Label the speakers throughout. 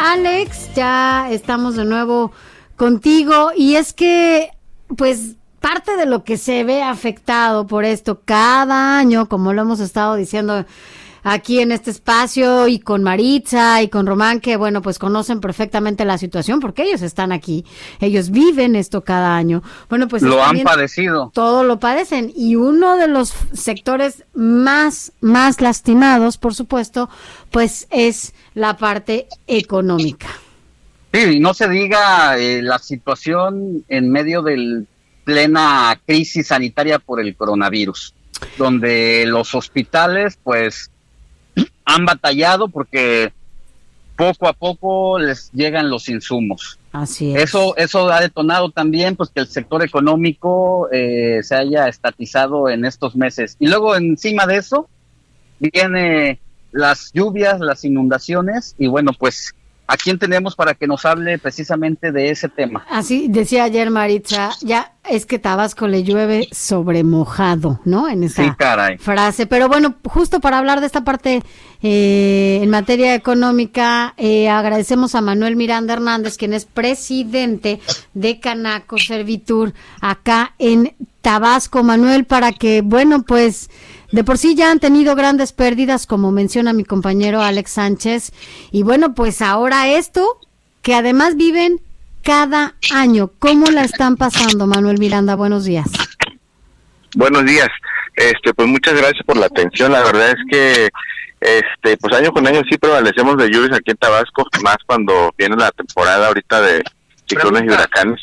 Speaker 1: Alex, ya estamos de nuevo contigo. Y es que, pues, parte de lo que se ve afectado por esto cada año, como lo hemos estado diciendo aquí en este espacio y con Maritza y con Román, que bueno, pues conocen perfectamente la situación porque ellos están aquí, ellos viven esto cada año. Bueno, pues
Speaker 2: lo han padecido.
Speaker 1: Todo lo padecen y uno de los sectores más, más lastimados, por supuesto, pues es la parte económica.
Speaker 2: Sí, no se diga eh, la situación en medio del plena crisis sanitaria por el coronavirus, donde los hospitales pues han batallado porque poco a poco les llegan los insumos.
Speaker 1: Así es.
Speaker 2: Eso, eso ha detonado también pues que el sector económico eh, se haya estatizado en estos meses. Y luego encima de eso viene las lluvias, las inundaciones y bueno pues ¿A quién tenemos para que nos hable precisamente de ese tema?
Speaker 1: Así decía ayer Maritza, ya es que Tabasco le llueve sobre mojado, ¿no? En esa frase. Pero bueno, justo para hablar de esta parte eh, en materia económica, eh, agradecemos a Manuel Miranda Hernández, quien es presidente de Canaco Servitur acá en Tabasco. Manuel, para que, bueno, pues de por sí ya han tenido grandes pérdidas, como menciona mi compañero Alex Sánchez. Y bueno, pues ahora esto, que además viven cada año. ¿Cómo la están pasando, Manuel Miranda? Buenos días.
Speaker 3: Buenos días. Este, pues muchas gracias por la atención. La verdad es que este, pues año con año sí prevalecemos de lluvias aquí en Tabasco, más cuando viene la temporada ahorita de ciclones y huracanes.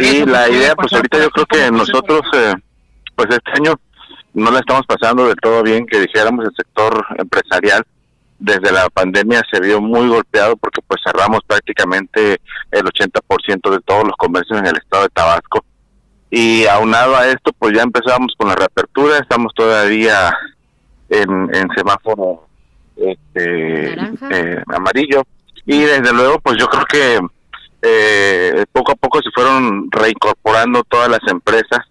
Speaker 3: Y la idea, pues ahorita yo creo que nosotros, eh, pues este año no la estamos pasando del todo bien, que dijéramos el sector empresarial desde la pandemia se vio muy golpeado porque pues cerramos prácticamente el 80% de todos los comercios en el estado de Tabasco. Y aunado a esto pues ya empezamos con la reapertura, estamos todavía en, semáforo este, eh, amarillo. Y desde luego pues yo creo que eh, poco a poco se fueron reincorporando todas las empresas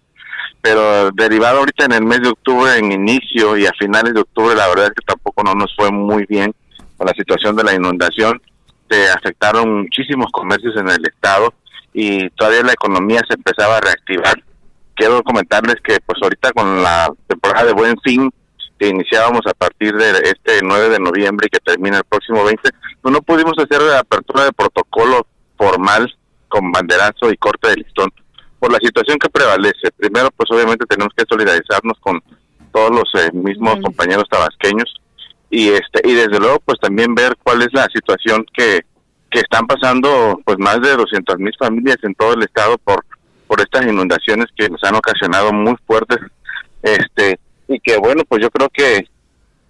Speaker 3: pero derivado ahorita en el mes de octubre, en inicio y a finales de octubre, la verdad es que tampoco no nos fue muy bien con la situación de la inundación. Se afectaron muchísimos comercios en el estado y todavía la economía se empezaba a reactivar. Quiero comentarles que pues ahorita con la temporada de Buen Fin que iniciábamos a partir de este 9 de noviembre y que termina el próximo 20, pues no pudimos hacer la apertura de protocolo formal con banderazo y corte de listón por la situación que prevalece. Primero, pues obviamente tenemos que solidarizarnos con todos los eh, mismos compañeros tabasqueños y este y desde luego pues también ver cuál es la situación que, que están pasando pues más de 200 mil familias en todo el estado por por estas inundaciones que nos han ocasionado muy fuertes este y que bueno pues yo creo que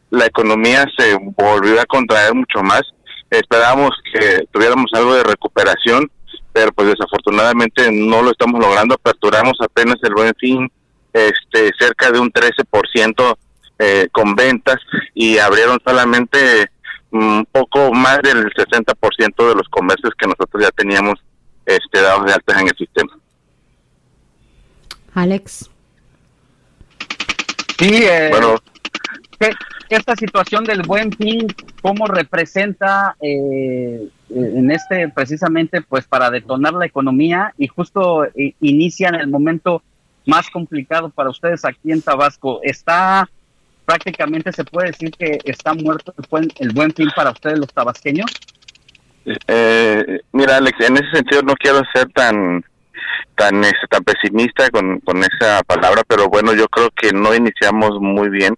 Speaker 3: la economía se volvió a contraer mucho más esperábamos que tuviéramos algo de recuperación pero pues desafortunadamente no lo estamos logrando. Aperturamos apenas el buen fin, este, cerca de un 13% eh, con ventas y abrieron solamente un poco más del 60% de los comercios que nosotros ya teníamos este, dados de altas en el sistema.
Speaker 1: Alex.
Speaker 2: Sí, eh, bueno, esta situación del buen fin, ¿cómo representa eh, en este precisamente pues para detonar la economía y justo eh, inician el momento más complicado para ustedes aquí en Tabasco? ¿Está prácticamente se puede decir que está muerto el buen, fin para ustedes los tabasqueños?
Speaker 3: Eh, mira Alex, en ese sentido no quiero ser tan tan este, tan pesimista con esa palabra, pero bueno, yo creo que no iniciamos muy bien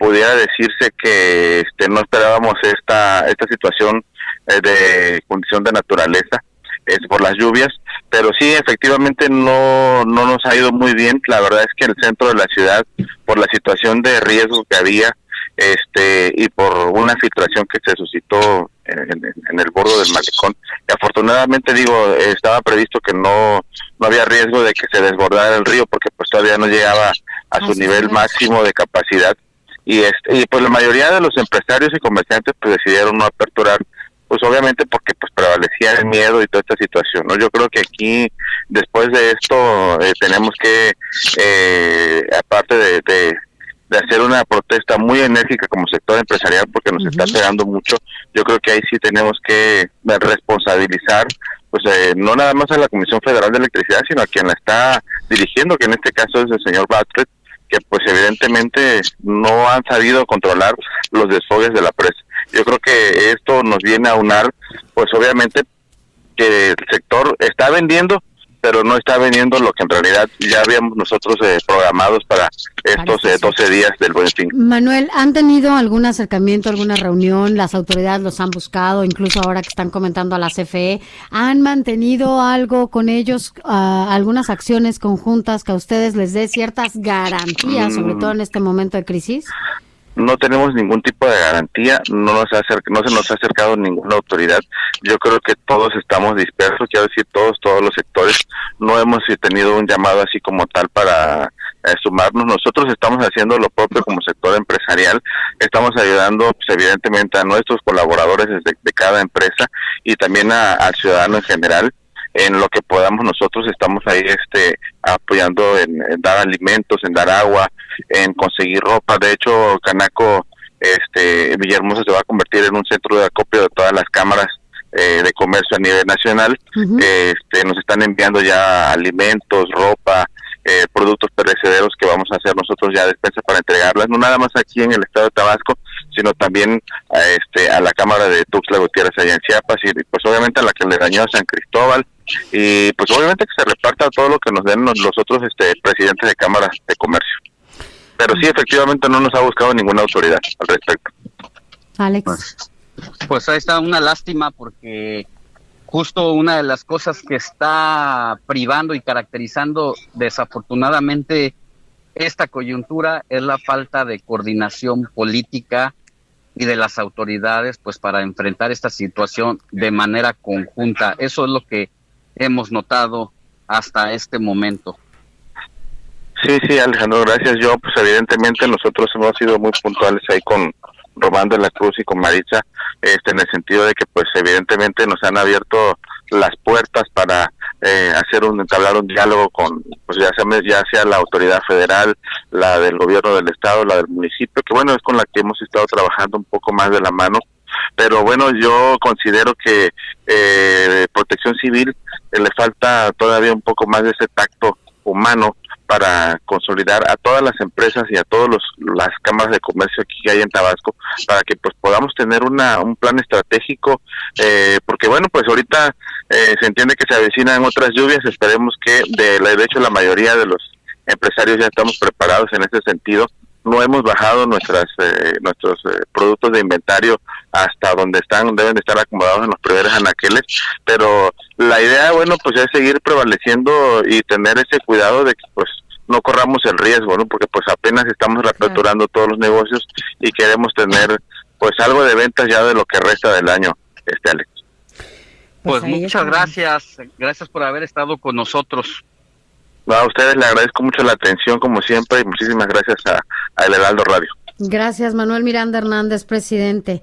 Speaker 3: pudiera decirse que este, no esperábamos esta, esta situación eh, de condición de naturaleza es por las lluvias, pero sí efectivamente no, no nos ha ido muy bien. La verdad es que el centro de la ciudad, por la situación de riesgo que había, este y por una filtración que se suscitó en, el borde del malecón. Y afortunadamente digo, estaba previsto que no, no había riesgo de que se desbordara el río porque pues todavía no llegaba a su nivel máximo de capacidad y este y pues la mayoría de los empresarios y comerciantes pues decidieron no aperturar pues obviamente porque pues prevalecía el miedo y toda esta situación no yo creo que aquí después de esto eh, tenemos que eh, aparte de, de, hacer una protesta muy enérgica como sector empresarial porque nos está pegando mucho yo creo que ahí sí tenemos que responsabilizar pues eh, no nada más a la Comisión Federal de Electricidad sino a quien la está dirigiendo que en este caso es el señor Bartlett que pues evidentemente no han sabido controlar los desfogues de la presa. Yo creo que esto nos viene a unar, pues obviamente que el sector está vendiendo, pero no está vendiendo lo que en realidad ya habíamos nosotros eh, programados para estos 12 eh, días del buen fin.
Speaker 1: Manuel, ¿han tenido algún acercamiento, alguna reunión? ¿Las autoridades los han buscado? Incluso ahora que están comentando a la CFE, ¿han mantenido algo con ellos, ah, algunas acciones conjuntas que a ustedes les dé ciertas garantías, sobre todo en este momento de crisis?
Speaker 3: No tenemos ningún tipo de garantía, no nos no se nos ha acercado ninguna autoridad. Yo creo que todos estamos dispersos, quiero decir todos, todos los sectores, no hemos tenido un llamado así como tal para eh, sumarnos. Nosotros estamos haciendo lo propio como sector empresarial, estamos ayudando pues, evidentemente a nuestros colaboradores de, de cada empresa y también al ciudadano en general en lo que podamos nosotros estamos ahí este apoyando en, dar alimentos, en dar agua, en conseguir ropa. De hecho, Canaco este Villahermosa se va a convertir en un centro de acopio de todas las cámaras eh, de comercio a nivel nacional. este, nos están enviando ya alimentos, ropa, eh, productos perecederos que vamos a hacer nosotros ya despensa para entregarlas, no nada más aquí en el estado de Tabasco, sino también a, este, a la Cámara de Tuxtla Gutiérrez allá en Chiapas y pues obviamente a la que le dañó a San Cristóbal y pues obviamente que se reparta todo lo que nos den los, otros este, presidentes de cámaras de comercio. Pero sí, efectivamente no nos ha buscado ninguna autoridad al respecto.
Speaker 1: Alex.
Speaker 2: Pues, pues ahí está una lástima porque justo una de las cosas que está privando y caracterizando desafortunadamente esta coyuntura es la falta de coordinación política y de las autoridades pues para enfrentar esta situación de manera conjunta. Eso es lo que hemos notado hasta este momento.
Speaker 3: Sí, sí, Alejandro, gracias. Yo, pues evidentemente nosotros hemos sido muy puntuales ahí con Román de la Cruz y con Maritza, este, en el sentido de que, pues evidentemente nos han abierto las puertas para eh, hacer un entablar un diálogo con, pues ya sea, ya sea la autoridad federal, la del gobierno del estado, la del municipio, que bueno es con la que hemos estado trabajando un poco más de la mano. Pero bueno, yo considero que eh, protección civil eh, le falta todavía un poco más de ese tacto humano para consolidar a todas las empresas y a todas las cámaras de comercio aquí que hay en Tabasco para que pues podamos tener una, un plan estratégico eh, porque bueno pues ahorita eh, se entiende que se avecinan otras lluvias. Esperemos que de, de hecho la mayoría de los empresarios ya estamos preparados en ese sentido no hemos bajado nuestras eh, nuestros eh, productos de inventario hasta donde están deben de estar acomodados en los primeros anaqueles pero la idea bueno pues es seguir prevaleciendo y tener ese cuidado de que pues no corramos el riesgo no porque pues apenas estamos reaperturando todos los negocios y queremos tener pues algo de ventas ya de lo que resta del año este Alex.
Speaker 2: Pues, pues muchas gracias gracias por haber estado con nosotros
Speaker 3: a ustedes le agradezco mucho la atención, como siempre, y muchísimas gracias a, El Heraldo Radio.
Speaker 1: Gracias, Manuel Miranda Hernández, presidente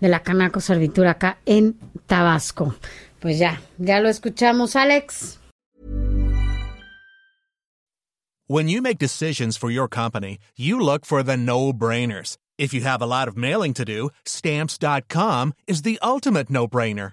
Speaker 1: de la Canaco Servitura acá en Tabasco. Pues ya, ya lo escuchamos, Alex.
Speaker 4: When you make decisions for your company, you look for the no-brainers. If you have a lot of mailing to do, stamps.com is the ultimate no-brainer.